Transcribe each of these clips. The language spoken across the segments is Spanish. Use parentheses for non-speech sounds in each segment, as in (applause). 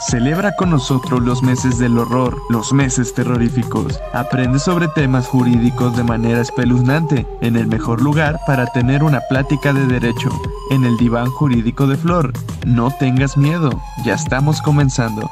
Celebra con nosotros los meses del horror, los meses terroríficos. Aprende sobre temas jurídicos de manera espeluznante, en el mejor lugar para tener una plática de derecho, en el diván jurídico de Flor. No tengas miedo, ya estamos comenzando.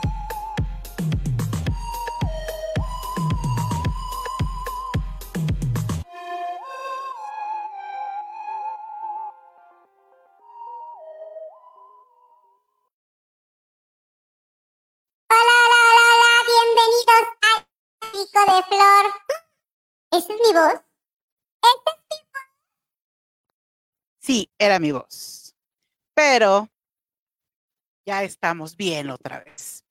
Sí, era mi voz. Pero ya estamos bien otra vez.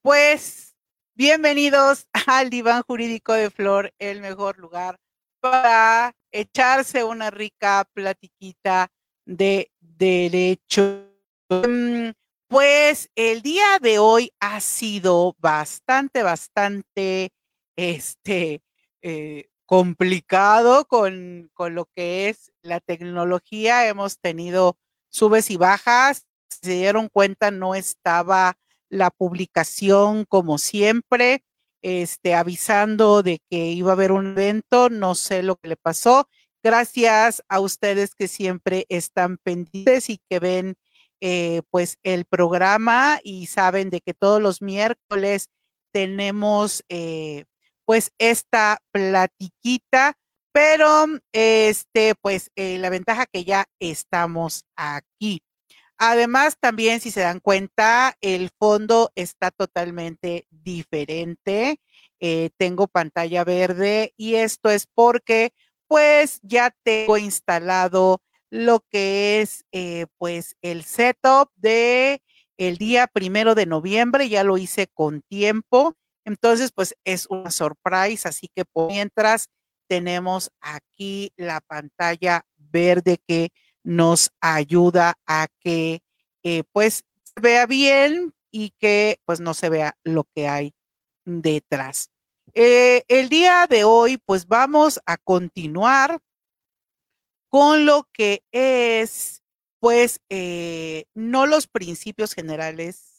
Pues bienvenidos al diván jurídico de Flor, el mejor lugar para echarse una rica platiquita de derecho. Mm, pues el día de hoy ha sido bastante, bastante, este, eh, complicado con, con, lo que es la tecnología. Hemos tenido subes y bajas. Se dieron cuenta, no estaba la publicación como siempre, este, avisando de que iba a haber un evento. No sé lo que le pasó. Gracias a ustedes que siempre están pendientes y que ven eh, pues el programa y saben de que todos los miércoles tenemos eh, pues esta platiquita, pero este, pues eh, la ventaja que ya estamos aquí. Además, también si se dan cuenta, el fondo está totalmente diferente. Eh, tengo pantalla verde y esto es porque pues ya tengo instalado lo que es eh, pues el setup de el día primero de noviembre, ya lo hice con tiempo entonces, pues es una sorpresa, así que mientras tenemos aquí la pantalla verde que nos ayuda a que eh, pues se vea bien y que pues no se vea lo que hay detrás. Eh, el día de hoy pues vamos a continuar con lo que es pues eh, no los principios generales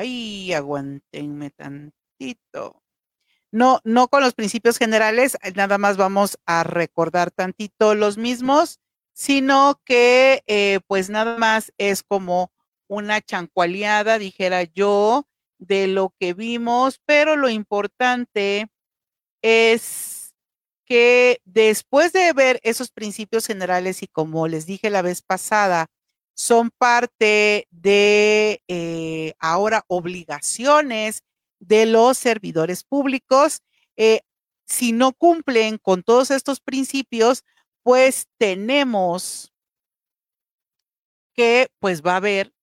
Ay, aguantenme tantito. No, no con los principios generales, eh, nada más vamos a recordar tantito los mismos, sino que eh, pues nada más es como una chancualeada, dijera yo, de lo que vimos, pero lo importante es que después de ver esos principios generales y como les dije la vez pasada, son parte de eh, ahora obligaciones de los servidores públicos. Eh, si no cumplen con todos estos principios, pues tenemos que, pues va a haber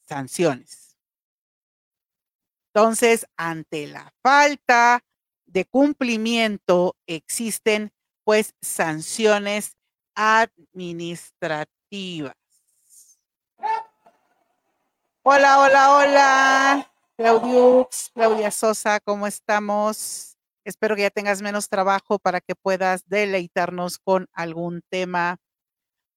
sanciones. Entonces, ante la falta de cumplimiento, existen pues sanciones administrativas Hola, hola, hola. Claudiux, Claudia Sosa, ¿cómo estamos? Espero que ya tengas menos trabajo para que puedas deleitarnos con algún tema.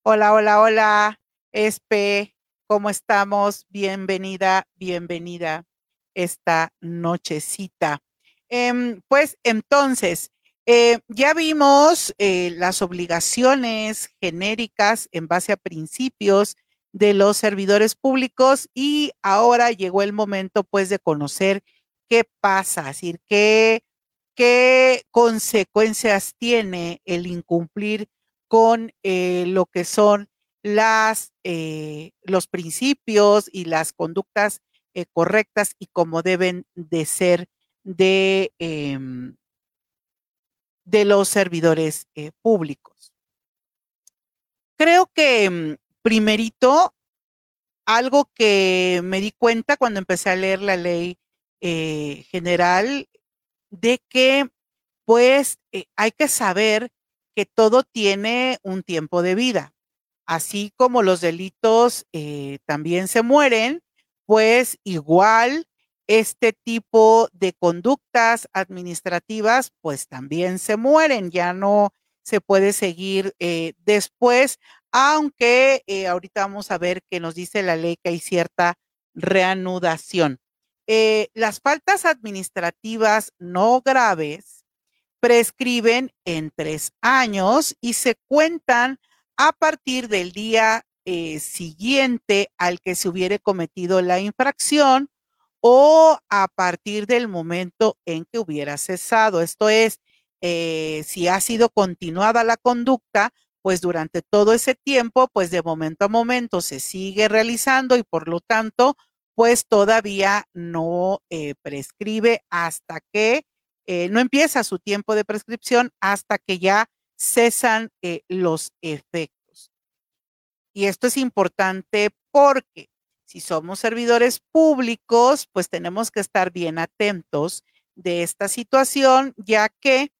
Hola, hola, hola. Espe, ¿cómo estamos? Bienvenida, bienvenida esta nochecita. Em, pues entonces, eh, ya vimos eh, las obligaciones genéricas en base a principios de los servidores públicos y ahora llegó el momento pues de conocer qué pasa, es decir, qué, qué consecuencias tiene el incumplir con eh, lo que son las, los principios y las conductas correctas y como deben de ser de em, de los servidores eh, públicos. Creo que mm, primerito, algo que me di cuenta cuando empecé a leer la ley eh, general, de que pues eh, hay que saber que todo tiene un tiempo de vida. Así como los delitos también se mueren, pues igual este tipo de conductas administrativas pues también se mueren, ya no se puede seguir eh, después, aunque eh, ahorita vamos a ver que nos dice la ley que hay cierta reanudación. Eh, las faltas administrativas no graves prescriben en tres años y se cuentan a partir del día siguiente al que se hubiere cometido la infracción o a partir del momento en que hubiera cesado. Esto es, eh, si ha sido continuada la conducta, pues durante todo ese tiempo, pues de momento a momento se sigue realizando y por lo tanto, pues todavía no eh, prescribe hasta que eh, no empieza su tiempo de prescripción hasta que ya cesan los efectos. Y esto es importante porque si somos servidores públicos, pues tenemos que estar bien atentos de esta situación, ya que,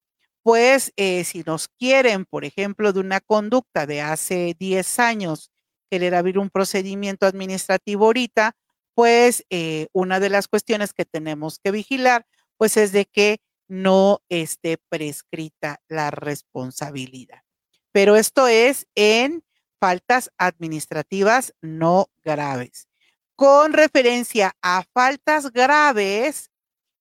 pues, si nos quieren, por ejemplo, de una conducta de hace 10 años, querer abrir un procedimiento administrativo ahorita, pues eh, una de las cuestiones que tenemos que vigilar, pues es de que no esté prescrita la responsabilidad. Pero esto es en faltas administrativas no graves. Con referencia a faltas graves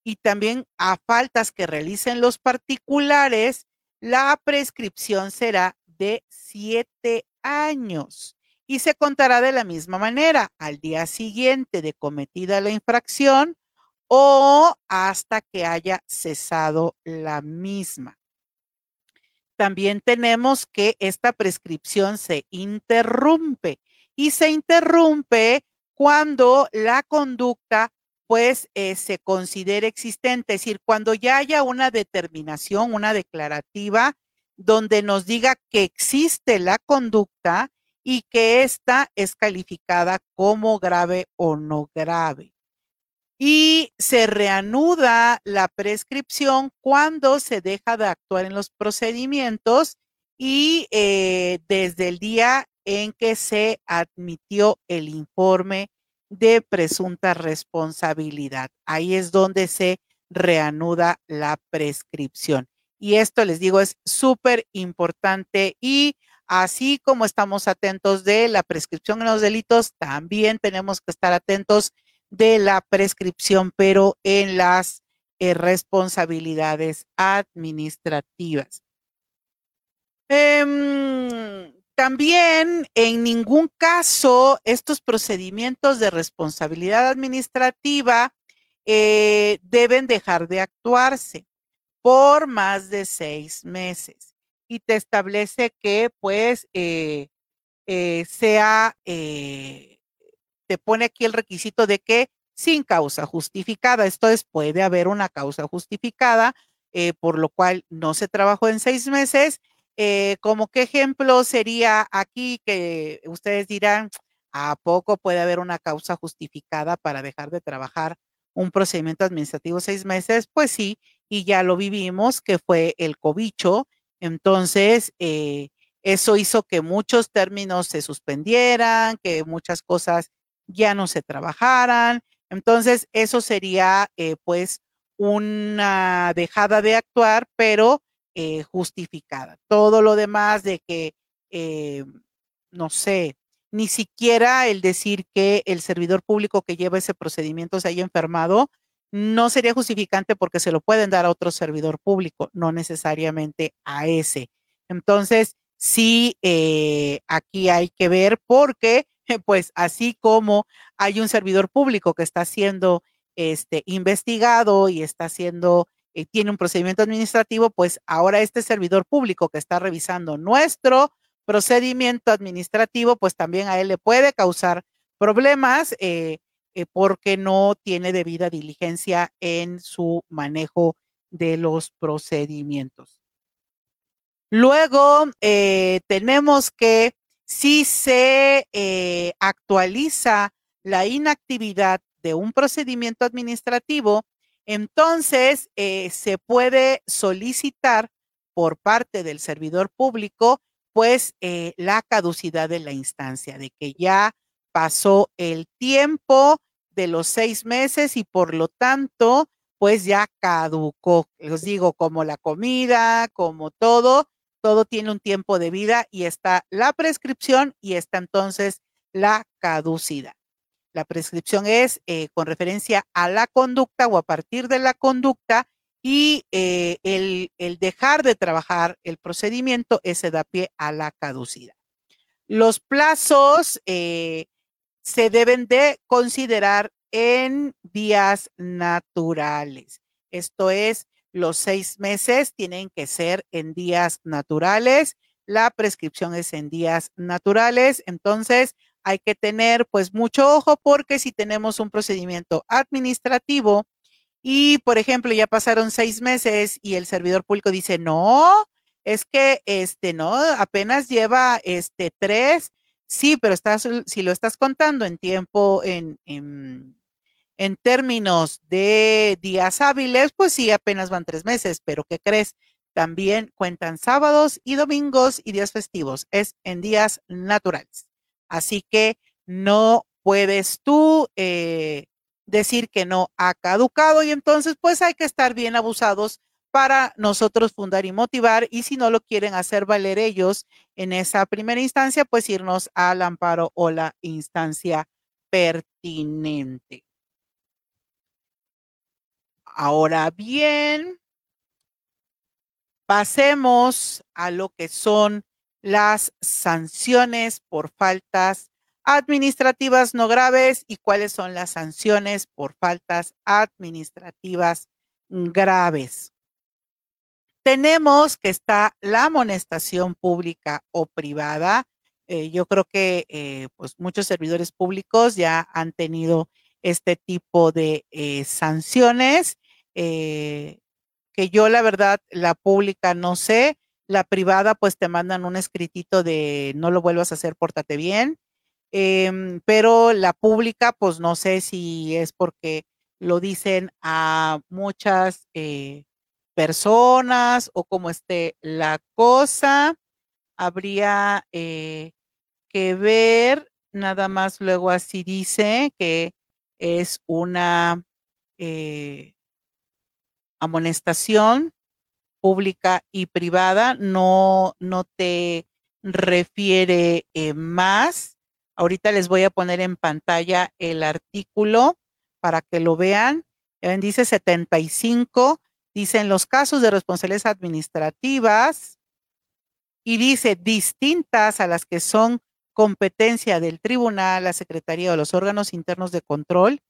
y también a faltas que realicen los particulares, la prescripción será de siete años y se contará de la misma manera al día siguiente de cometida la infracción o hasta que haya cesado la misma. También tenemos que esta prescripción se interrumpe y se interrumpe cuando la conducta pues eh, se considere existente, es decir, cuando ya haya una determinación, una declarativa donde nos diga que existe la conducta y que esta es calificada como grave o no grave. Y se reanuda la prescripción cuando se deja de actuar en los procedimientos y eh, desde el día en que se admitió el informe de presunta responsabilidad. Ahí es donde se reanuda la prescripción. Y esto les digo es súper importante y Así como estamos atentos de la prescripción en los delitos, también tenemos que estar atentos de la prescripción, pero en las eh, responsabilidades administrativas. Em, también en ningún caso estos procedimientos de responsabilidad administrativa eh, deben dejar de actuarse por más de seis meses y te establece que pues eh, eh, sea, eh, te pone aquí el requisito de que sin causa justificada, esto es, puede haber una causa justificada, por lo cual no se trabajó en seis meses. Como qué ejemplo sería aquí que ustedes dirán, ¿a poco puede haber una causa justificada para dejar de trabajar un procedimiento administrativo seis meses? Pues sí, y ya lo vivimos, que fue el cobicho, entonces, eh, eso hizo que muchos términos se suspendieran, que muchas cosas ya no se trabajaran. Entonces, eso sería eh, pues una dejada de actuar, pero eh, justificada. Todo lo demás de que, no sé, ni siquiera el decir que el servidor público que lleva ese procedimiento se haya enfermado, no sería justificante porque se lo pueden dar a otro servidor público, no necesariamente a ese. Entonces, sí, eh, aquí hay que ver porque, (laughs) pues, así como hay un servidor público que está siendo este, investigado y está haciendo, eh, tiene un procedimiento administrativo, pues ahora este servidor público que está revisando nuestro procedimiento administrativo, pues también a él le puede causar problemas. Eh, eh, porque no tiene debida diligencia en su manejo de los procedimientos. Luego, tenemos que si se actualiza la inactividad de un procedimiento administrativo, entonces se puede solicitar por parte del servidor público, pues la caducidad de la instancia, de que ya pasó el tiempo de los seis meses y por lo tanto, pues ya caducó. Les digo, como la comida, como todo, todo tiene un tiempo de vida y está la prescripción y está entonces la caducidad. La prescripción es eh, con referencia a la conducta o a partir de la conducta y eh, el, dejar de trabajar el procedimiento, ese da pie a la caducidad. Los plazos eh, se deben de considerar en días naturales. Esto es, los seis meses tienen que ser en días naturales. La prescripción es en días naturales. Entonces, hay que tener pues mucho ojo porque si tenemos un procedimiento administrativo y, por ejemplo, ya pasaron seis meses y el servidor público dice, no, es que este, no, apenas lleva este tres, sí, pero estás, si lo estás contando en tiempo, en, en, en términos de días hábiles, pues sí, apenas van tres meses, pero ¿qué crees? También cuentan sábados y domingos y días festivos, es en días naturales. Así que no puedes tú eh, decir que no ha caducado y entonces pues hay que estar bien abusados para nosotros fundar y motivar y si no lo quieren hacer valer ellos en esa primera instancia, pues irnos al amparo o la instancia pertinente. Ahora bien, pasemos a lo que son las sanciones por faltas administrativas no graves y cuáles son las sanciones por faltas administrativas graves. Tenemos que está la amonestación pública o privada. Eh, yo creo que eh, pues muchos servidores públicos ya han tenido este tipo de eh, sanciones, que yo la verdad, la pública no sé, la privada, pues te mandan un escritito de no lo vuelvas a hacer, pórtate bien. Em, pero la pública, pues no sé si es porque lo dicen a muchas eh, personas o como esté la cosa. Habría eh, que ver, nada más luego así dice que es una eh, amonestación pública y privada, no, no te refiere eh, más. Ahorita les voy a poner en pantalla el artículo para que lo vean. Dice 75, dice en los casos de responsabilidades administrativas y dice distintas a las que son competencia del tribunal, la secretaría o los órganos internos de control,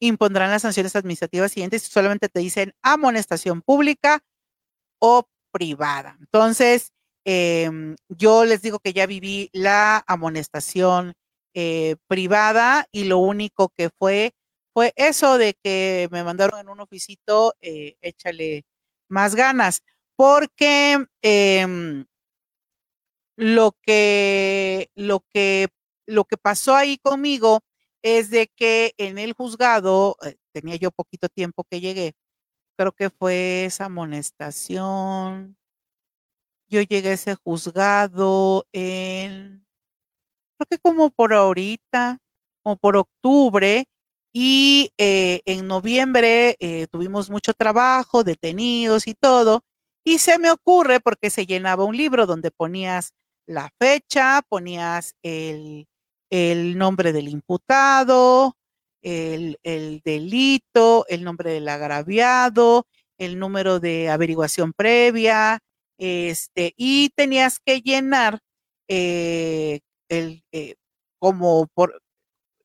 impondrán las sanciones administrativas siguientes. Solamente te dicen amonestación pública, o privada. Entonces, em, yo les digo que ya viví la amonestación eh, privada y lo único que fue fue eso de que me mandaron en un oficito, eh, échale más ganas, porque em, lo que lo que lo que pasó ahí conmigo es de que en el juzgado eh, tenía yo poquito tiempo que llegué creo que fue esa amonestación. Yo llegué a ese juzgado en, creo que como por ahorita, como por octubre, y eh, en noviembre eh, tuvimos mucho trabajo, detenidos y todo, y se me ocurre porque se llenaba un libro donde ponías la fecha, ponías el, el nombre del imputado, el, delito, el nombre del agraviado, el número de averiguación previa, este, y tenías que llenar eh, el, eh, como por,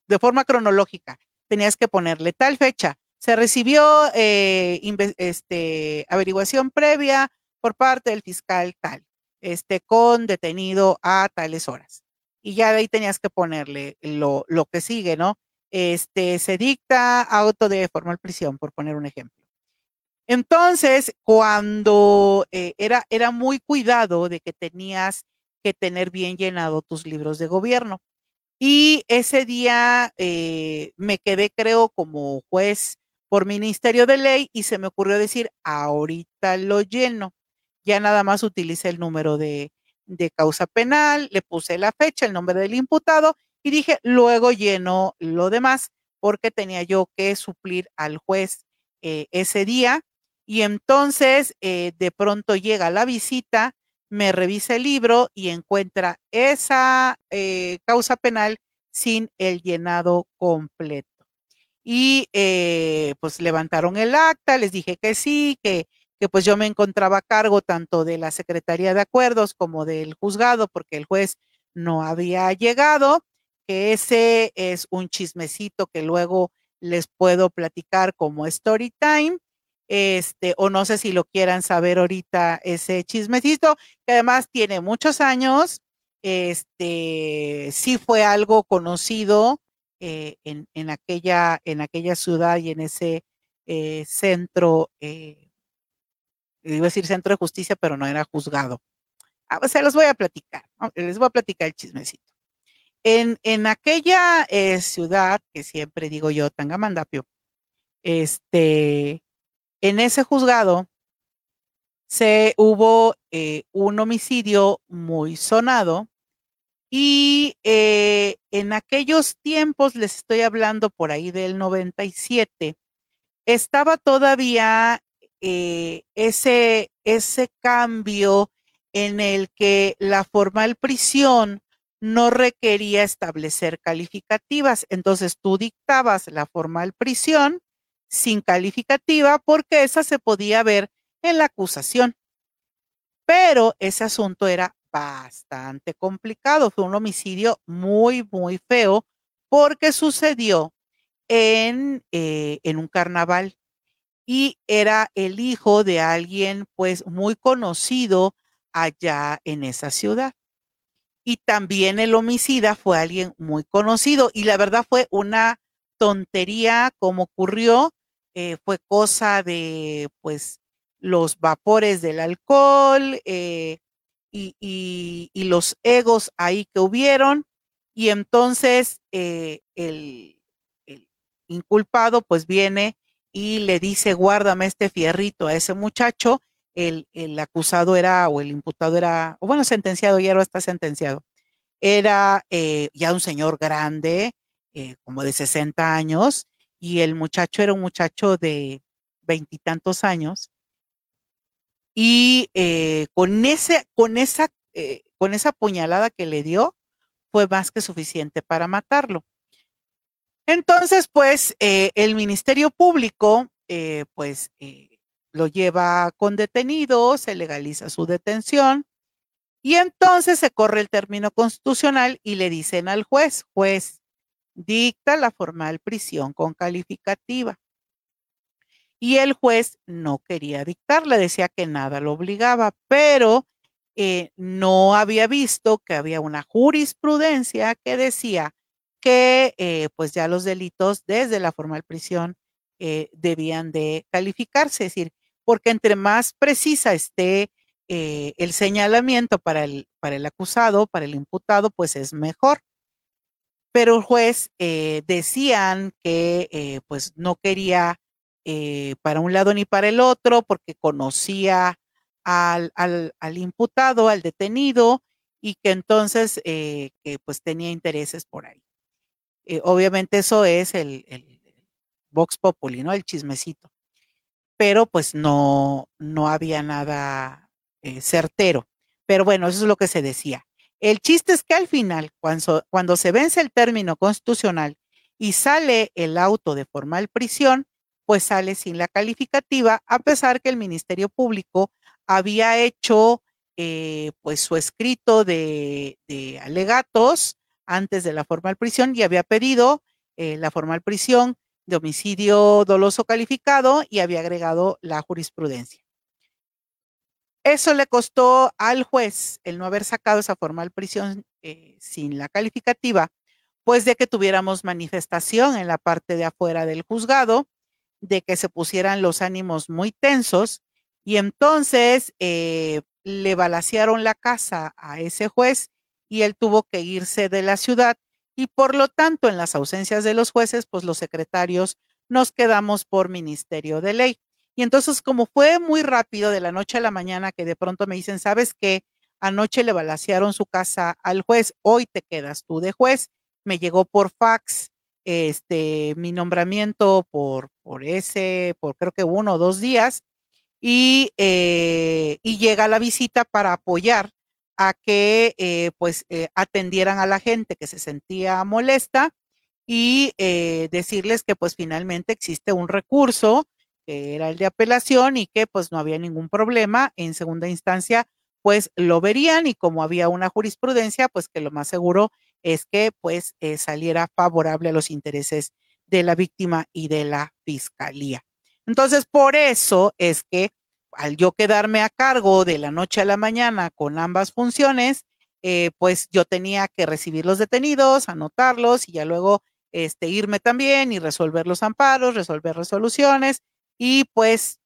de forma cronológica, tenías que ponerle tal fecha. Se recibió eh, este, averiguación previa por parte del fiscal tal, este, con detenido a tales horas. Y ya de ahí tenías que ponerle lo, lo que sigue, ¿no? Este, se dicta auto de formal prisión, por poner un ejemplo. Entonces, cuando eh, era, era muy cuidado de que tenías que tener bien llenado tus libros de gobierno. Y ese día eh, me quedé, creo, como juez por Ministerio de Ley y se me ocurrió decir, ahorita lo lleno. Ya nada más utilicé el número de, de causa penal, le puse la fecha, el nombre del imputado y dije, luego lleno lo demás porque tenía yo que suplir al juez eh, ese día. Y entonces eh, de pronto llega la visita me revisa el libro y encuentra esa eh, causa penal sin el llenado completo. Y pues levantaron el acta, les dije que sí, que, que pues yo me encontraba a cargo tanto de la Secretaría de Acuerdos como del juzgado, porque el juez no había llegado, que ese es un chismecito que luego les puedo platicar como story time. Este, o no sé si lo quieran saber ahorita ese chismecito, que además tiene muchos años, este, sí fue algo conocido eh, en, en, aquella, en aquella ciudad y en ese eh, centro, eh, iba a decir centro de justicia, pero no era juzgado. Ah, o sea, los voy a platicar, les voy a platicar el chismecito. En, en aquella eh, ciudad, que siempre digo yo, Tangamandapio, este, en ese juzgado se hubo eh, un homicidio muy sonado y eh, en aquellos tiempos, les estoy hablando por ahí del 97, estaba todavía ese, ese cambio en el que la formal prisión no requería establecer calificativas. Entonces tú dictabas la formal prisión sin calificativa porque esa se podía ver en la acusación. Pero ese asunto era bastante complicado. Fue un homicidio muy, muy feo porque sucedió en, eh, en un carnaval y era el hijo de alguien pues muy conocido allá en esa ciudad. Y también el homicida fue alguien muy conocido y la verdad fue una tontería como ocurrió, eh, fue cosa de pues los vapores del alcohol eh, y, y, los egos ahí que hubieron y entonces eh, el, el inculpado pues viene y le dice guárdame este fierrito a ese muchacho el, el, acusado era, o el imputado era, o bueno, sentenciado, ya era está sentenciado, era eh, ya un señor grande, eh, como de 60 años, y el muchacho era un muchacho de veintitantos años, y eh, con, ese, con, esa, con esa puñalada que le dio, fue más que suficiente para matarlo. Entonces, pues, el Ministerio Público, pues, lo lleva con detenido, se legaliza su detención y entonces se corre el término constitucional y le dicen al juez, juez, dicta la formal prisión con calificativa. Y el juez no quería dictarle, decía que nada lo obligaba, pero eh, no había visto que había una jurisprudencia que decía que eh, pues ya los delitos desde la formal prisión eh, debían de calificarse, es decir, porque entre más precisa esté eh, el señalamiento para el, para el acusado, para el imputado, pues es mejor. Pero el juez eh, decían que eh, pues no quería para un lado ni para el otro porque conocía al, al, al imputado, al detenido, y que entonces que pues tenía intereses por ahí. obviamente eso es el, el Vox Populi, ¿no? El chismecito pero pues no, no había nada eh, certero. Pero bueno, eso es lo que se decía. El chiste es que al final, cuando, cuando se vence el término constitucional y sale el auto de formal prisión, pues sale sin la calificativa, a pesar que el Ministerio Público había hecho eh, pues su escrito de, alegatos antes de la formal prisión y había pedido eh, la formal prisión de homicidio doloso calificado y había agregado la jurisprudencia. Eso le costó al juez el no haber sacado esa formal prisión eh, sin la calificativa, pues de que tuviéramos manifestación en la parte de afuera del juzgado, de que se pusieran los ánimos muy tensos y entonces eh, le balacearon la casa a ese juez y él tuvo que irse de la ciudad y por lo tanto, en las ausencias de los jueces, pues los secretarios nos quedamos por ministerio de ley. Y entonces, como fue muy rápido de la noche a la mañana, que de pronto me dicen, ¿sabes qué? Anoche le balacearon su casa al juez, hoy te quedas tú de juez. Me llegó por fax este mi nombramiento por, por ese, por creo que uno o dos días. y, eh, y llega la visita para apoyar a que eh, pues eh, atendieran a la gente que se sentía molesta y decirles que pues finalmente existe un recurso que era el de apelación y que pues no había ningún problema. En segunda instancia pues lo verían y como había una jurisprudencia pues que lo más seguro es que pues saliera favorable a los intereses de la víctima y de la fiscalía. Entonces, por eso es que al yo quedarme a cargo de la noche a la mañana con ambas funciones, eh, pues yo tenía que recibir los detenidos, anotarlos y ya luego este, irme también y resolver los amparos, resolver resoluciones y pues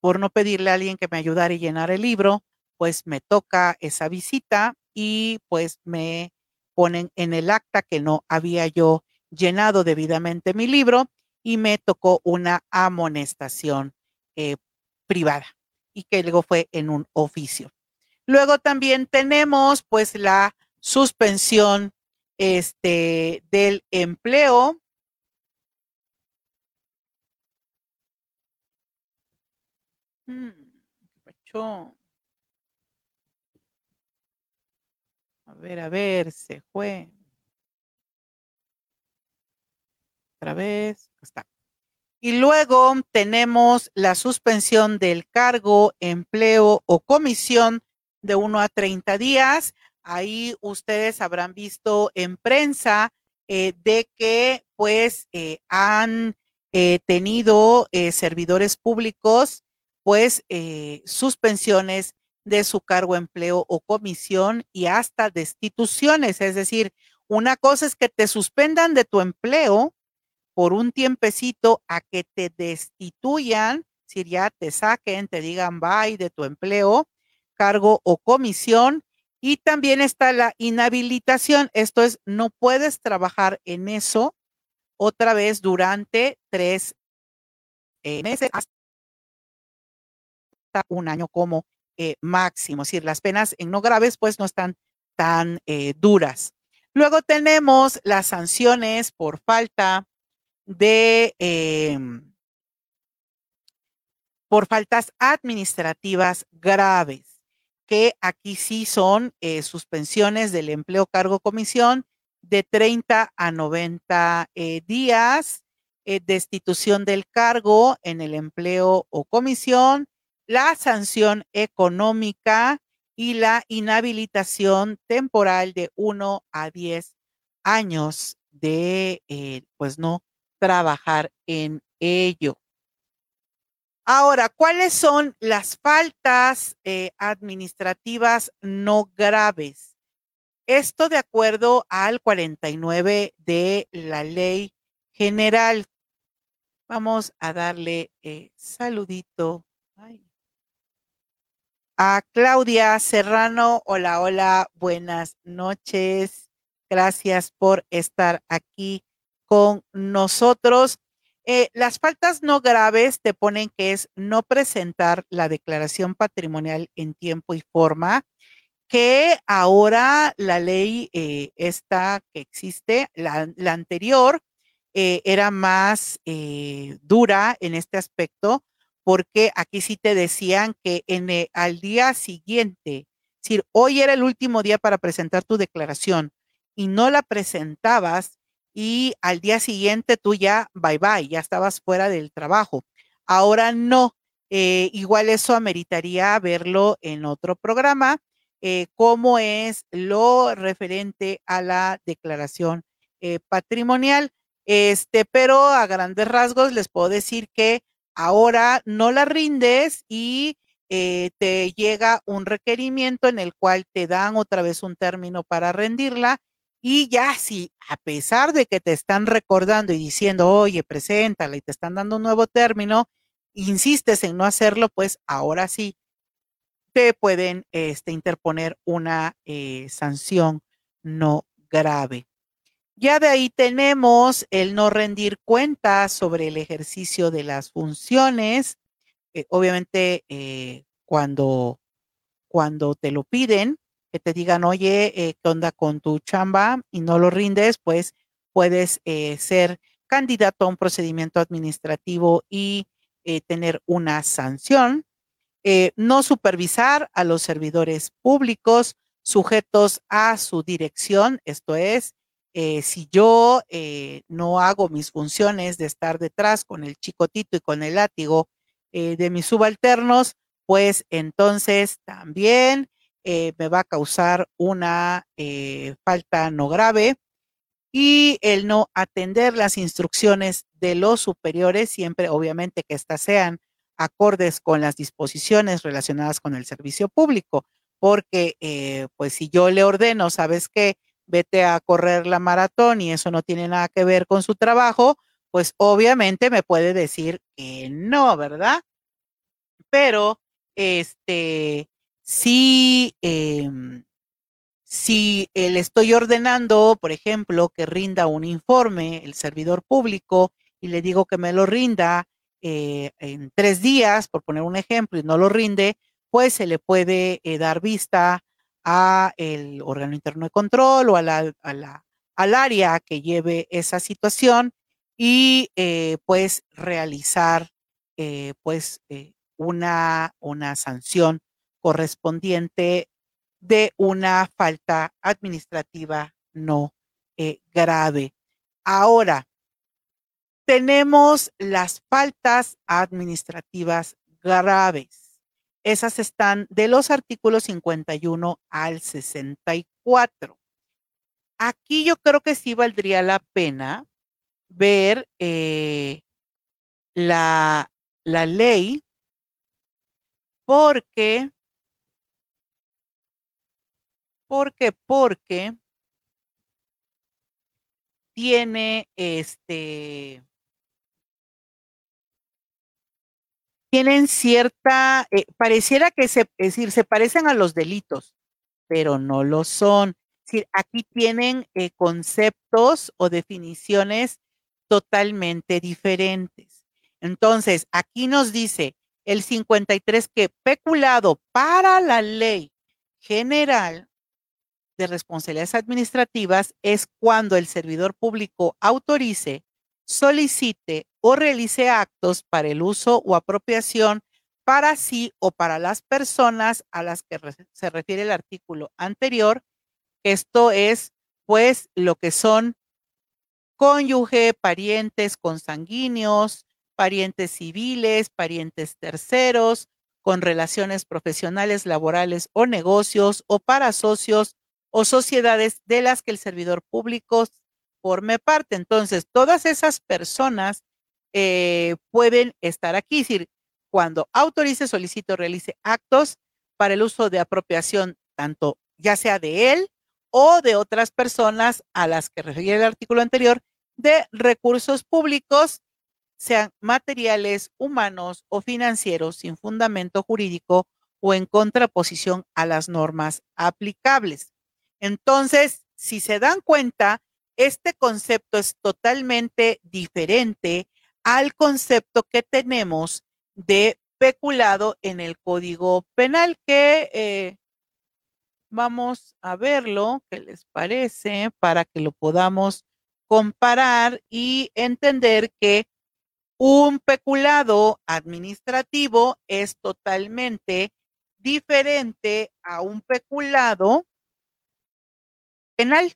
por no pedirle a alguien que me ayudara a llenar el libro, pues me toca esa visita y pues me ponen en el acta que no había yo llenado debidamente mi libro y me tocó una amonestación eh, privada y que luego fue en un oficio. Luego también tenemos pues la suspensión este, del empleo. Hmm, a ver, a ver, se fue. Otra vez, está. Y luego tenemos la suspensión del cargo, empleo o comisión de 1 a 30 días. Ahí ustedes habrán visto en prensa eh, de que pues eh, han eh, tenido servidores públicos pues suspensiones de su cargo, empleo o comisión y hasta destituciones. Es decir, una cosa es que te suspendan de tu empleo por un tiempecito a que te destituyan, si ya te saquen, te digan bye de tu empleo, cargo o comisión. Y también está la inhabilitación. Esto es, no puedes trabajar en eso otra vez durante tres meses hasta un año como eh, máximo. Es decir, las penas en no graves pues no están tan eh, duras. Luego tenemos las sanciones por falta de em, por faltas administrativas graves, que aquí sí son eh, suspensiones del empleo cargo comisión de 30 a 90 eh, días, eh, destitución del cargo en el empleo o comisión, la sanción económica y la inhabilitación temporal de 1 a 10 años de, pues no, trabajar en ello. Ahora, ¿cuáles son las faltas eh, administrativas no graves? Esto de acuerdo al 49 de la ley general. Vamos a darle eh, saludito a Claudia Serrano. Hola, hola, buenas noches. Gracias por estar aquí con nosotros. Eh, las faltas no graves te ponen que es no presentar la declaración patrimonial en tiempo y forma, que ahora la ley eh, esta que existe, la, anterior, eh, era más dura en este aspecto, porque aquí sí te decían que en, al día siguiente, es decir, hoy era el último día para presentar tu declaración y no la presentabas, y al día siguiente tú ya, bye bye, ya estabas fuera del trabajo. Ahora no, eh, igual eso ameritaría verlo en otro programa, eh, cómo es lo referente a la declaración eh, patrimonial. Este, pero a grandes rasgos les puedo decir que ahora no la rindes y te llega un requerimiento en el cual te dan otra vez un término para rendirla y ya si a pesar de que te están recordando y diciendo, oye, preséntala y te están dando un nuevo término, insistes en no hacerlo, pues ahora sí te pueden este, interponer una eh, sanción no grave. Ya de ahí tenemos el no rendir cuentas sobre el ejercicio de las funciones. Eh, obviamente, eh, cuando, cuando te lo piden, que te digan, oye, eh, ¿qué onda con tu chamba? Y no lo rindes, pues puedes eh, ser candidato a un procedimiento administrativo y eh, tener una sanción. Eh, no supervisar a los servidores públicos sujetos a su dirección, esto es, si yo no hago mis funciones de estar detrás con el chicotito y con el látigo de mis subalternos, pues entonces también me va a causar una falta no grave y el no atender las instrucciones de los superiores, siempre obviamente que éstas sean acordes con las disposiciones relacionadas con el servicio público, porque eh, pues si yo le ordeno, sabes qué, vete a correr la maratón y eso no tiene nada que ver con su trabajo, pues obviamente me puede decir que no, ¿verdad? Pero, este, em, si le estoy ordenando, por ejemplo, que rinda un informe, el servidor público, y le digo que me lo rinda eh, en tres días, por poner un ejemplo, y no lo rinde, pues se le puede eh, dar vista a el órgano interno de control o a la, al área que lleve esa situación y eh, pues realizar pues una, una sanción correspondiente de una falta administrativa no eh, grave. Ahora, tenemos las faltas administrativas graves. Esas están de los artículos 51 al 64. Aquí yo creo que sí valdría la pena ver eh, la, la ley porque ¿Por qué? Porque tiene este tienen cierta, eh, pareciera que se, decir, se parecen a los delitos, pero no lo son. Es decir, aquí tienen eh, conceptos o definiciones totalmente diferentes. Entonces, aquí nos dice el 53 que peculado para la ley general de responsabilidades administrativas es cuando el servidor público autorice, solicite o realice actos para el uso o apropiación para sí o para las personas a las que se refiere el artículo anterior. Esto es, pues, lo que son cónyuge, parientes consanguíneos, parientes civiles, parientes terceros, con relaciones profesionales, laborales o negocios, o para socios o sociedades de las que el servidor público forme parte. Entonces, todas esas personas eh, pueden estar aquí. Es decir, cuando autorice, solicite o realice actos para el uso de apropiación, tanto ya sea de él o de otras personas a las que refiere el artículo anterior, de recursos públicos, sean materiales, humanos o financieros, sin fundamento jurídico o en contraposición a las normas aplicables. Entonces, si se dan cuenta, este concepto es totalmente diferente al concepto que tenemos de peculado en el Código Penal, que eh, vamos a verlo, ¿qué les parece? Para que lo podamos comparar y entender que un peculado administrativo es totalmente diferente a un peculado penal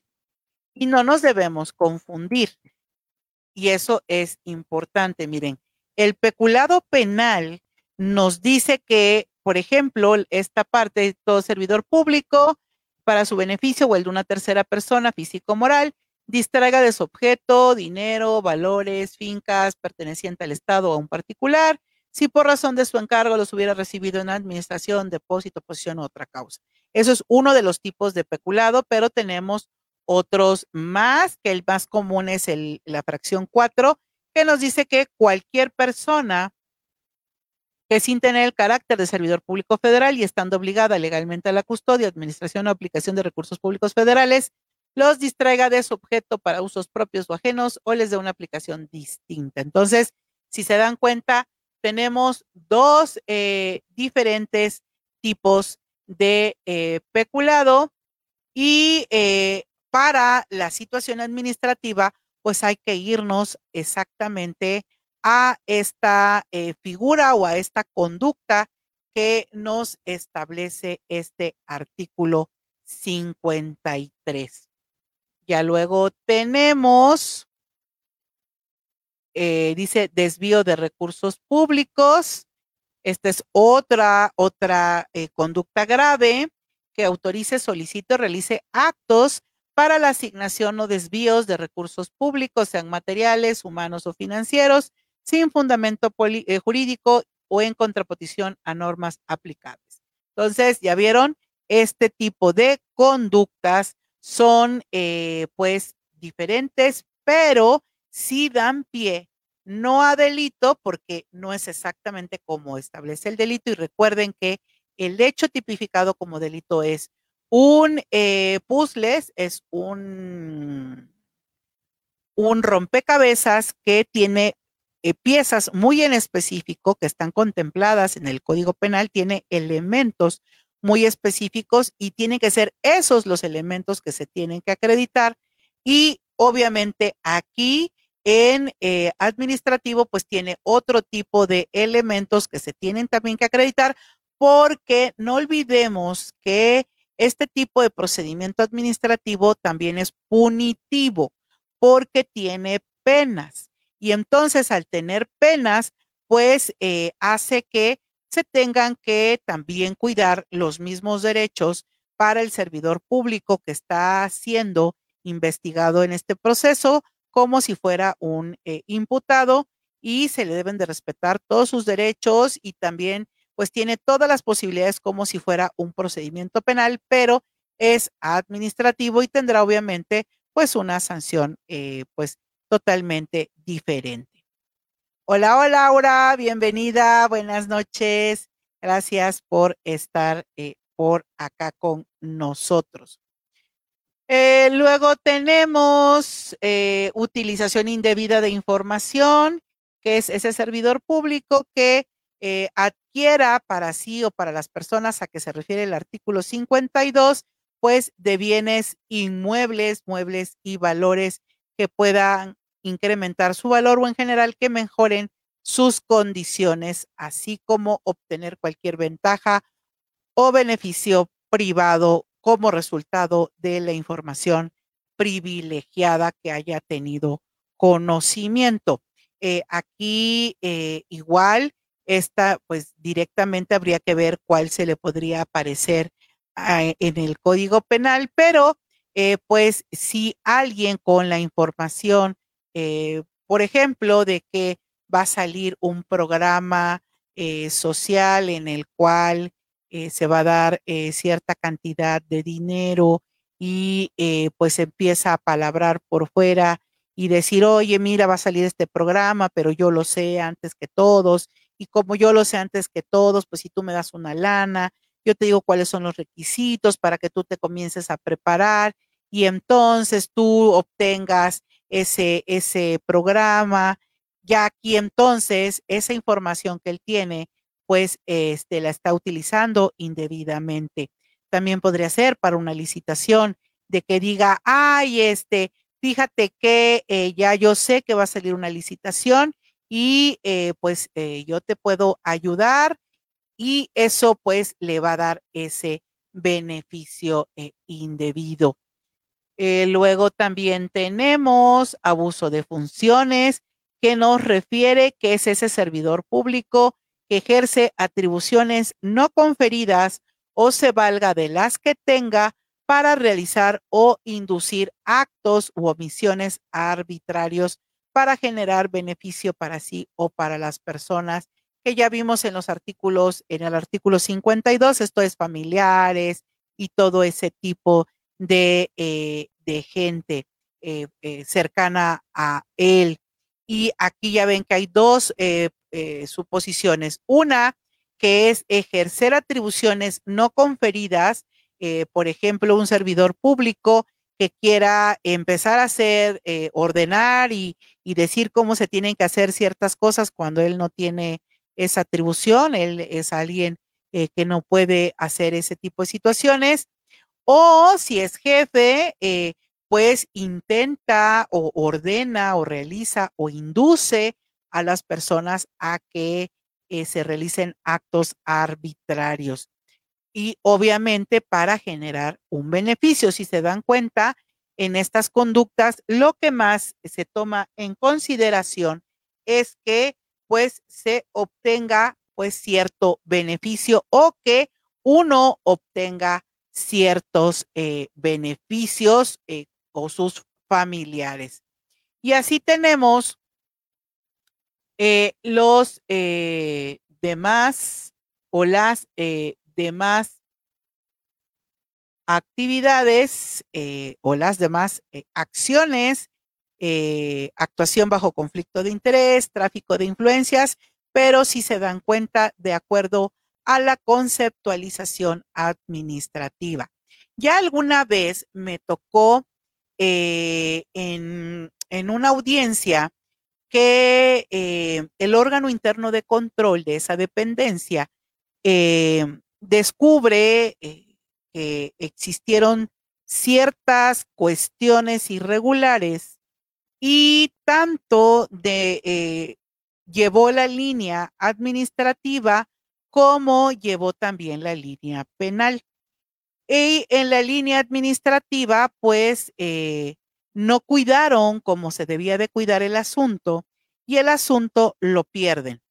y no nos debemos confundir. Y eso es importante. Miren, el peculado penal nos dice que, por ejemplo, esta parte de todo servidor público para su beneficio o el de una tercera persona físico-moral distraiga de su objeto, dinero, valores, fincas perteneciente al Estado o a un particular, si por razón de su encargo los hubiera recibido en administración, depósito, posición u otra causa. Eso es uno de los tipos de peculado, pero tenemos otros más, que el más común es la fracción 4, que nos dice que cualquier persona que sin tener el carácter de servidor público federal y estando obligada legalmente a la custodia, administración o aplicación de recursos públicos federales, los distraiga de su objeto para usos propios o ajenos o les dé una aplicación distinta. Entonces, si se dan cuenta, tenemos dos eh, diferentes tipos de eh, peculado y eh, para la situación administrativa, pues hay que irnos exactamente a esta eh, figura o a esta conducta que nos establece este artículo 53. Ya luego tenemos, dice desvío de recursos públicos. Esta es otra, otra eh, conducta grave que autorice, solicite o realice actos para la asignación o desvíos de recursos públicos, sean materiales, humanos o financieros, sin fundamento eh, jurídico o en contraposición a normas aplicables. Entonces, ya vieron, este tipo de conductas son eh, pues diferentes, pero sí dan pie no a delito porque no es exactamente como establece el delito y recuerden que el hecho tipificado como delito es un eh, puzzles, es un, un rompecabezas que tiene eh, piezas muy en específico que están contempladas en el Código Penal, tiene elementos muy específicos y tienen que ser esos los elementos que se tienen que acreditar. Y obviamente aquí en eh, administrativo, pues tiene otro tipo de elementos que se tienen también que acreditar, porque no olvidemos que este tipo de procedimiento administrativo también es punitivo, porque tiene penas. Y entonces al tener penas, pues eh, hace que se tengan que también cuidar los mismos derechos para el servidor público que está siendo investigado en este proceso, como si fuera un eh, imputado y se le deben de respetar todos sus derechos y también pues tiene todas las posibilidades como si fuera un procedimiento penal, pero es administrativo y tendrá obviamente pues una sanción eh, pues totalmente diferente. Hola, hola Laura, bienvenida, buenas noches. Gracias por estar eh, por acá con nosotros. Eh, luego tenemos eh, utilización indebida de información, que es ese servidor público que adquiera para sí o para las personas a que se refiere el artículo 52, pues de bienes inmuebles, muebles y valores que puedan incrementar su valor o en general que mejoren sus condiciones, así como obtener cualquier ventaja o beneficio privado como resultado de la información privilegiada que haya tenido conocimiento. Eh, aquí eh, igual, esta pues directamente habría que ver cuál se le podría aparecer en el código penal, pero eh, pues si alguien con la información eh, por ejemplo, de que va a salir un programa eh, social en el cual eh, se va a dar cierta cantidad de dinero y pues empieza a palabrar por fuera y decir, oye, mira, va a salir este programa, pero yo lo sé antes que todos. Y como yo lo sé antes que todos, pues si tú me das una lana, yo te digo cuáles son los requisitos para que tú te comiences a preparar y entonces tú obtengas ese, ese programa. Ya aquí entonces esa información que él tiene, pues este, la está utilizando indebidamente. También podría ser para una licitación de que diga, ay, este, fíjate que eh, ya yo sé que va a salir una licitación y eh, pues eh, yo te puedo ayudar y eso pues le va a dar ese beneficio indebido. Luego también tenemos abuso de funciones, que nos refiere que es ese servidor público que ejerce atribuciones no conferidas o se valga de las que tenga para realizar o inducir actos u omisiones arbitrarios para generar beneficio para sí o para las personas que ya vimos en los artículos, en el artículo 52, esto es familiares y todo ese tipo de, eh, de gente eh, eh, cercana a él. Y aquí ya ven que hay dos suposiciones. Una que es ejercer atribuciones no conferidas, por ejemplo, un servidor público que quiera empezar a hacer, ordenar y, y, decir cómo se tienen que hacer ciertas cosas cuando él no tiene esa atribución, él es alguien que no puede hacer ese tipo de situaciones. O si es jefe, eh, pues intenta o ordena o realiza o induce a las personas a que eh, se realicen actos arbitrarios y obviamente para generar un beneficio. Si se dan cuenta, en estas conductas, lo que más se toma en consideración es que pues se obtenga pues cierto beneficio o que uno obtenga ciertos eh, beneficios eh, o sus familiares. Y así tenemos eh, los demás o las demás actividades o las demás acciones, actuación bajo conflicto de interés, tráfico de influencias, pero si se dan cuenta de acuerdo a la conceptualización administrativa. Ya alguna vez me tocó eh, en, una audiencia que eh, el órgano interno de control de esa dependencia eh, descubre que existieron ciertas cuestiones irregulares y tanto llevó la línea administrativa como llevó también la línea penal. Y en la línea administrativa, pues, eh, no cuidaron como se debía de cuidar el asunto y el asunto lo pierden.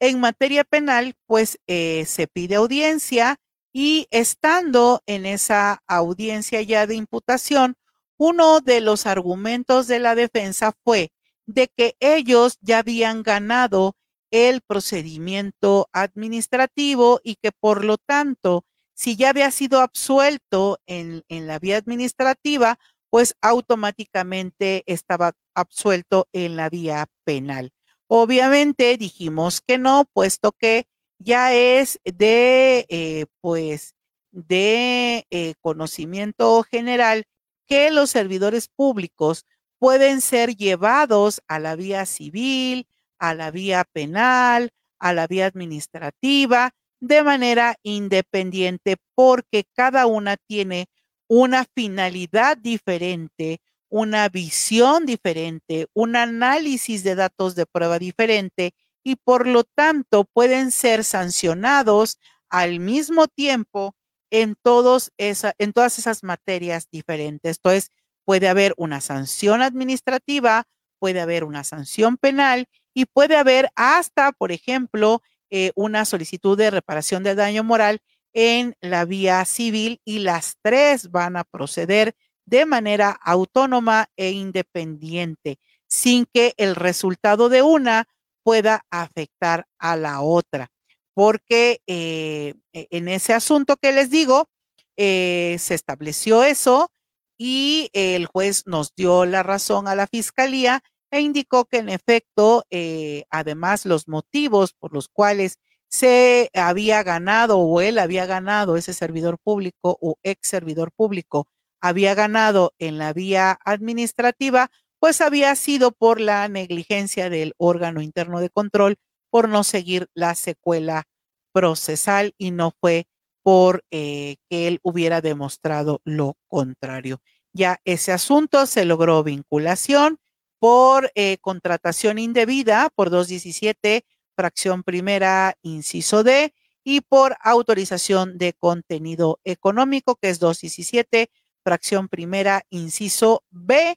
En materia penal, pues, eh, se pide audiencia y estando en esa audiencia ya de imputación, uno de los argumentos de la defensa fue de que ellos ya habían ganado el procedimiento administrativo y que por lo tanto, si ya había sido absuelto en, la vía administrativa, pues automáticamente estaba absuelto en la vía penal. Obviamente dijimos que no, puesto que ya es de, eh, pues, de eh, conocimiento general que los servidores públicos pueden ser llevados a la vía civil, a la vía penal, a la vía administrativa, de manera independiente, porque cada una tiene una finalidad diferente, una visión diferente, un análisis de datos de prueba diferente y por lo tanto pueden ser sancionados al mismo tiempo en, todos esa, en todas esas materias diferentes. Entonces, puede haber una sanción administrativa, puede haber una sanción penal y puede haber hasta, por ejemplo, eh, una solicitud de reparación del daño moral en la vía civil y las tres van a proceder de manera autónoma e independiente, sin que el resultado de una pueda afectar a la otra. Porque eh, e, en ese asunto que les digo, eh, se estableció eso y el juez nos dio la razón a la fiscalía e indicó que en efecto, eh, además, los motivos por los cuales se había ganado o él había ganado, ese servidor público o ex servidor público había ganado en la vía administrativa, pues había sido por la negligencia del órgano interno de control por no seguir la secuela procesal y no fue por eh, que él hubiera demostrado lo contrario. Ya ese asunto se logró vinculación por eh, contratación indebida por 217, fracción primera, inciso D, y por autorización de contenido económico, que es 217, fracción primera, inciso B.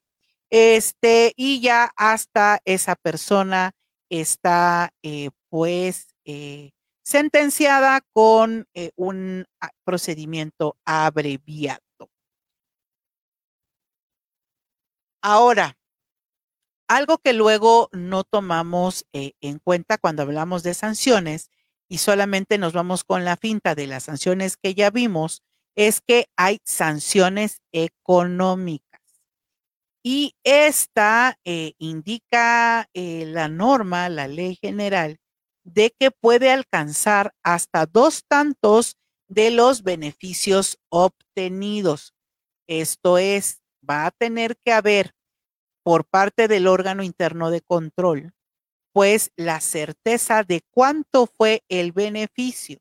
Este, y ya hasta esa persona está, eh, pues, eh, sentenciada con un ah, procedimiento abreviado. Ahora, algo que luego no tomamos eh, en cuenta cuando hablamos de sanciones y solamente nos vamos con la finta de las sanciones que ya vimos, es que hay sanciones económicas. Y esta eh, indica eh, la norma, la ley general, de que puede alcanzar hasta dos tantos de los beneficios obtenidos. Esto es, va a tener que haber por parte del órgano interno de control, pues la certeza de cuánto fue el beneficio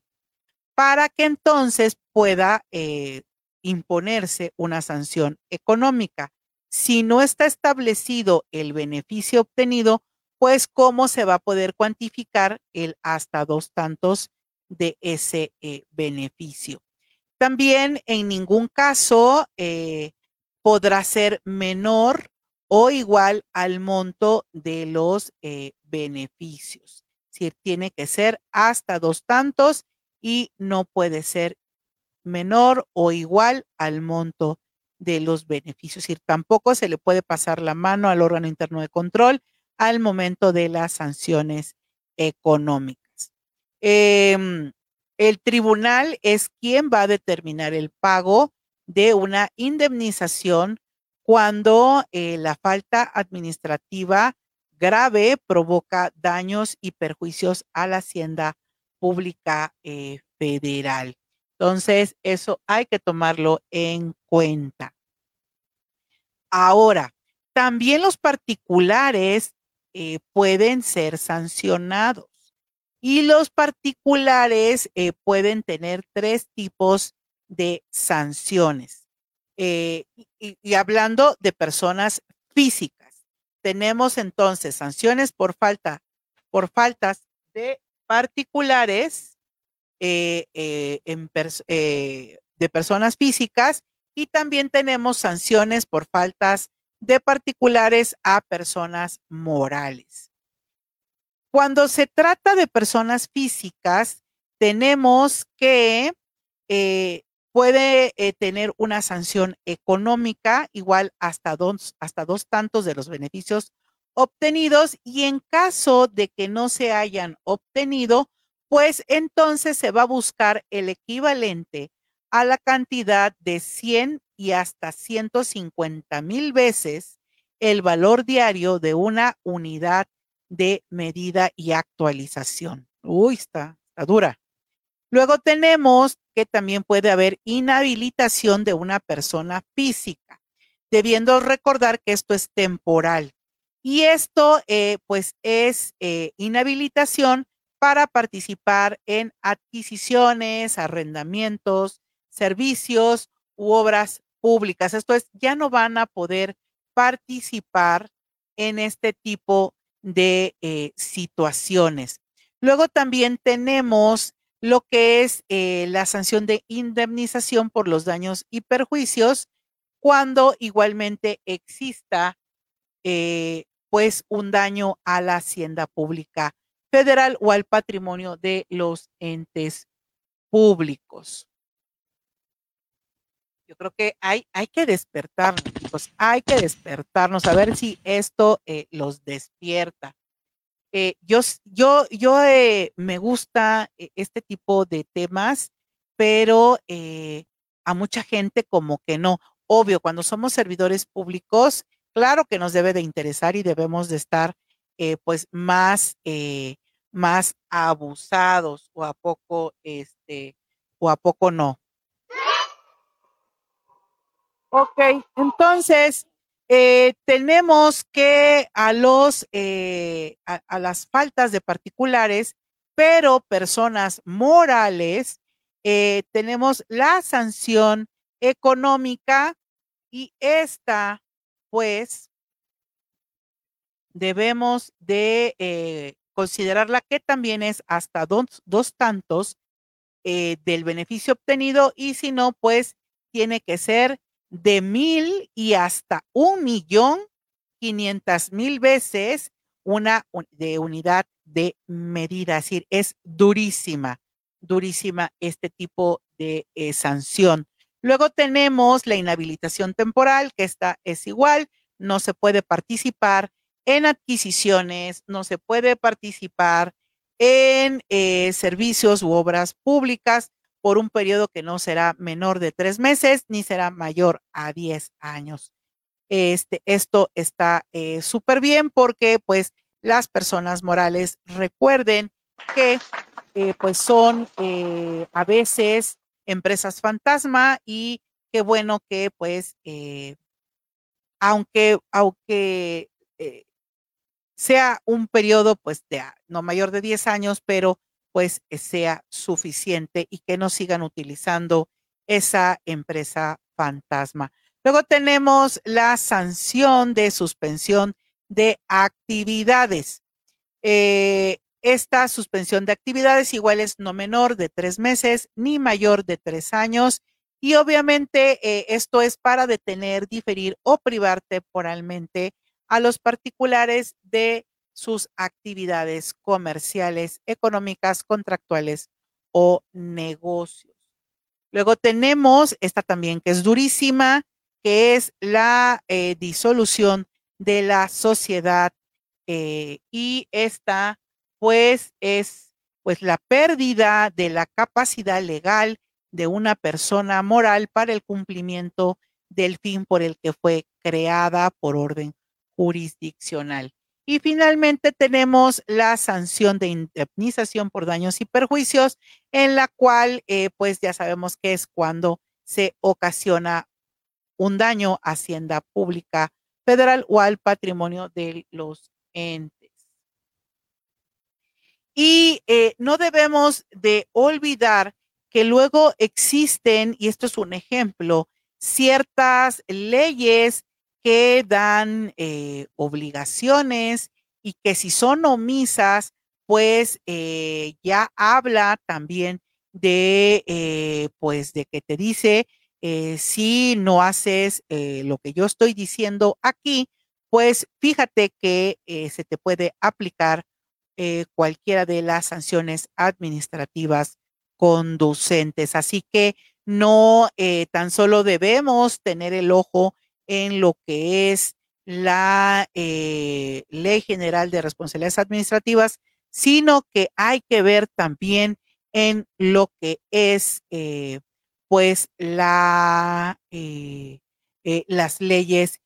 para que entonces pueda eh, imponerse una sanción económica. Si no está establecido el beneficio obtenido, pues cómo se va a poder cuantificar el hasta dos tantos de ese eh, beneficio. También en ningún caso eh, podrá ser menor o igual al monto de los eh, beneficios. Es tiene que ser hasta dos tantos y no puede ser menor o igual al monto de los beneficios. Es decir, tampoco se le puede pasar la mano al órgano interno de control al momento de las sanciones económicas. Em, el tribunal es quien va a determinar el pago de una indemnización cuando eh, la falta administrativa grave provoca daños y perjuicios a la hacienda pública eh, federal. Entonces, eso hay que tomarlo en cuenta. Ahora, también los particulares eh, pueden ser sancionados y los particulares pueden tener tres tipos de sanciones. Y, hablando de personas físicas, tenemos entonces sanciones por falta, por faltas de particulares de personas físicas y también tenemos sanciones por faltas de particulares a personas morales. Cuando se trata de personas físicas, tenemos que eh, puede eh, tener una sanción económica igual hasta dos, hasta dos tantos de los beneficios obtenidos y en caso de que no se hayan obtenido, pues entonces se va a buscar el equivalente a la cantidad de 100 y hasta 150 mil veces el valor diario de una unidad de medida y actualización. Uy, está, está dura. Luego tenemos que también puede haber inhabilitación de una persona física, debiendo recordar que esto es temporal. Y esto, eh, pues, es eh, inhabilitación para participar en adquisiciones, arrendamientos, servicios u obras públicas. Esto es, ya no van a poder participar en este tipo de eh, situaciones. Luego también tenemos lo que es eh, la sanción de indemnización por los daños y perjuicios cuando igualmente exista eh, pues un daño a la hacienda pública federal o al patrimonio de los entes públicos. Yo creo que hay, hay que despertarnos, chicos, hay que despertarnos, a ver si esto eh, los despierta. Eh, yo yo, yo eh, me gusta este tipo de temas, pero a mucha gente como que no. Obvio, cuando somos servidores públicos, claro que nos debe de interesar y debemos de estar pues más, más abusados o a poco, este, o a poco no. Ok, entonces eh, tenemos que a los eh, a, las faltas de particulares, pero personas morales, eh, tenemos la sanción económica y esta, pues, debemos de considerarla que también es hasta dos, dos tantos del beneficio obtenido y si no, pues tiene que ser de mil y hasta un millón quinientas mil veces una de unidad de medida. Es decir, es durísima, durísima este tipo de eh, sanción. Luego tenemos la inhabilitación temporal, que esta es igual, no se puede participar en adquisiciones, no se puede participar en eh, servicios u obras públicas, por un periodo que no será menor de tres meses ni será mayor a diez años. Este, esto está eh, súper bien porque pues las personas morales recuerden que eh, pues son eh, a veces empresas fantasma y qué bueno que pues aunque, aunque sea un periodo pues de no mayor de 10 años, pero pues eh, sea suficiente y que no sigan utilizando esa empresa fantasma. Luego tenemos la sanción de suspensión de actividades. Eh, esta suspensión de actividades igual es no menor de tres meses ni mayor de tres años. Y obviamente eh, esto es para detener, diferir o privar temporalmente a los particulares de sus actividades comerciales, económicas, contractuales o negocios. Luego tenemos esta también que es durísima, que es la eh, disolución de la sociedad eh, y esta pues es pues la pérdida de la capacidad legal de una persona moral para el cumplimiento del fin por el que fue creada por orden jurisdiccional. Y finalmente tenemos la sanción de indemnización por daños y perjuicios, en la cual, eh, pues ya sabemos que es cuando se ocasiona un daño a hacienda pública federal o al patrimonio de los entes. Y eh, no debemos de olvidar que luego existen, y esto es un ejemplo, ciertas leyes que dan eh, obligaciones y que si son omisas, pues eh, ya habla también de, eh, pues de que te dice, si no haces lo que yo estoy diciendo aquí, pues fíjate que se te puede aplicar cualquiera de las sanciones administrativas conducentes. Así que no tan solo debemos tener el ojo en lo que es la eh, Ley General de Responsabilidades Administrativas, sino que hay que ver también en lo que es, eh, pues, la, eh, las leyes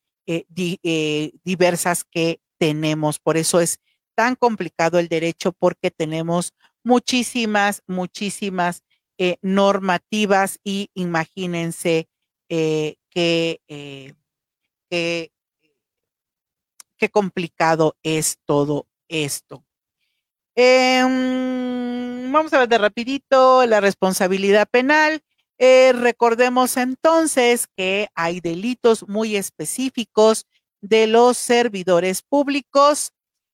diversas que tenemos. Por eso es tan complicado el derecho, porque tenemos muchísimas, muchísimas normativas y imagínense que qué, complicado es todo esto. Em, vamos a ver de rapidito la responsabilidad penal. Eh, recordemos entonces que hay delitos muy específicos de los servidores públicos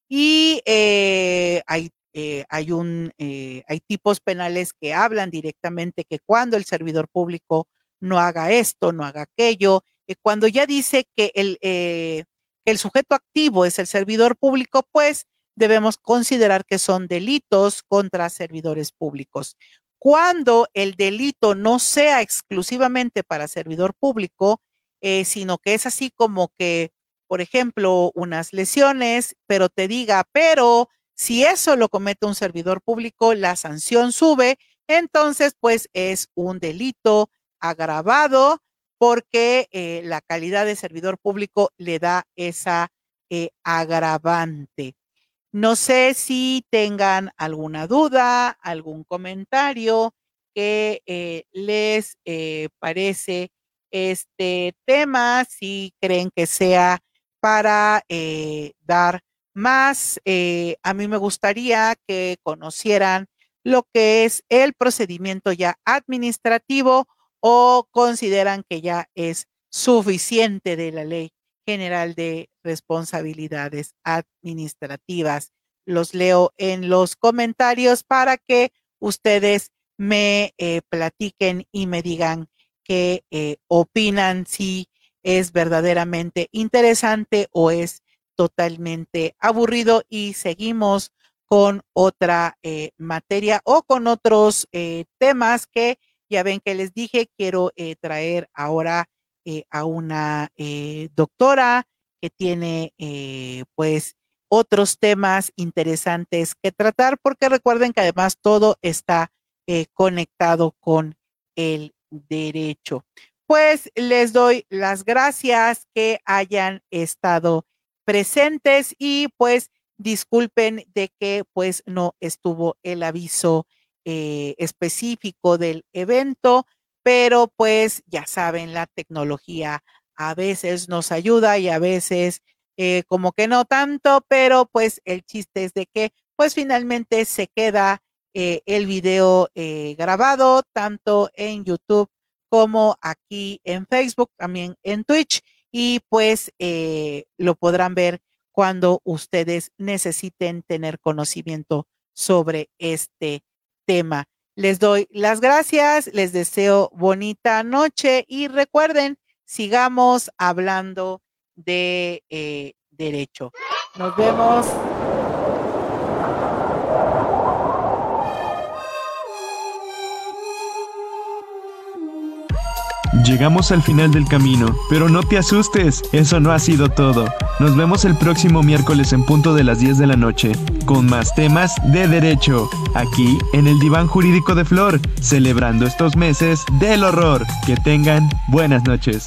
y eh, hay, eh, hay, un, hay tipos penales que hablan directamente que cuando el servidor público no haga esto, no haga aquello, eh, cuando ya dice que el, eh, el sujeto activo es el servidor público, pues debemos considerar que son delitos contra servidores públicos. Cuando el delito no sea exclusivamente para servidor público, eh, sino que es así como que, por ejemplo, unas lesiones, pero te diga, pero si eso lo comete un servidor público, la sanción sube, entonces pues es un delito agravado porque eh, la calidad de servidor público le da esa eh, agravante. No sé si tengan alguna duda, algún comentario que eh, les parece este tema, si creen que sea para dar más. a mí me gustaría que conocieran lo que es el procedimiento ya administrativo o consideran que ya es suficiente de la ley general de responsabilidades administrativas. Los leo en los comentarios para que ustedes me eh, platiquen y me digan qué eh, opinan, si es verdaderamente interesante o es totalmente aburrido y seguimos con otra eh, materia o con otros temas que ya ven que les dije, quiero eh, traer ahora eh, a una eh, doctora que tiene pues otros temas interesantes que tratar, porque recuerden que además todo está conectado con el derecho. Pues les doy las gracias que hayan estado presentes y pues disculpen de que pues no estuvo el aviso eh, específico del evento, pero pues ya saben, la tecnología a veces nos ayuda y a veces eh, como que no tanto, pero pues el chiste es de que pues finalmente se queda eh, el video grabado tanto en YouTube como aquí en Facebook, también en Twitch y pues lo podrán ver cuando ustedes necesiten tener conocimiento sobre este tema. Les doy las gracias, les deseo bonita noche y recuerden, sigamos hablando de eh, derecho. Nos vemos. Llegamos al final del camino, pero no te asustes, eso no ha sido todo. Nos vemos el próximo miércoles en punto de las 10 de la noche, con más temas de derecho, aquí en el Diván Jurídico de Flor, celebrando estos meses del horror. Que tengan buenas noches.